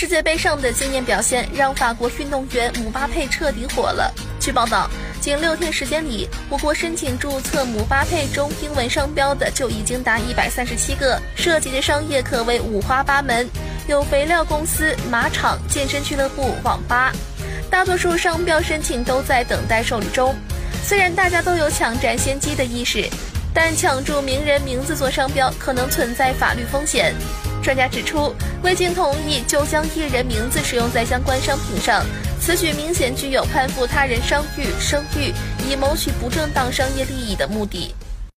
世界杯上的惊艳表现让法国运动员姆巴佩彻底火了。据报道，仅六天时间里，我国申请注册姆巴佩中英文商标的就已经达一百三十七个，涉及的商业可谓五花八门，有肥料公司、马场、健身俱乐部、网吧，大多数商标申请都在等待受理中。虽然大家都有抢占先机的意识，但抢注名人名字做商标可能存在法律风险。专家指出，未经同意就将艺人名字使用在相关商品上，此举明显具有攀附他人商誉、声誉，以谋取不正当商业利益的目的。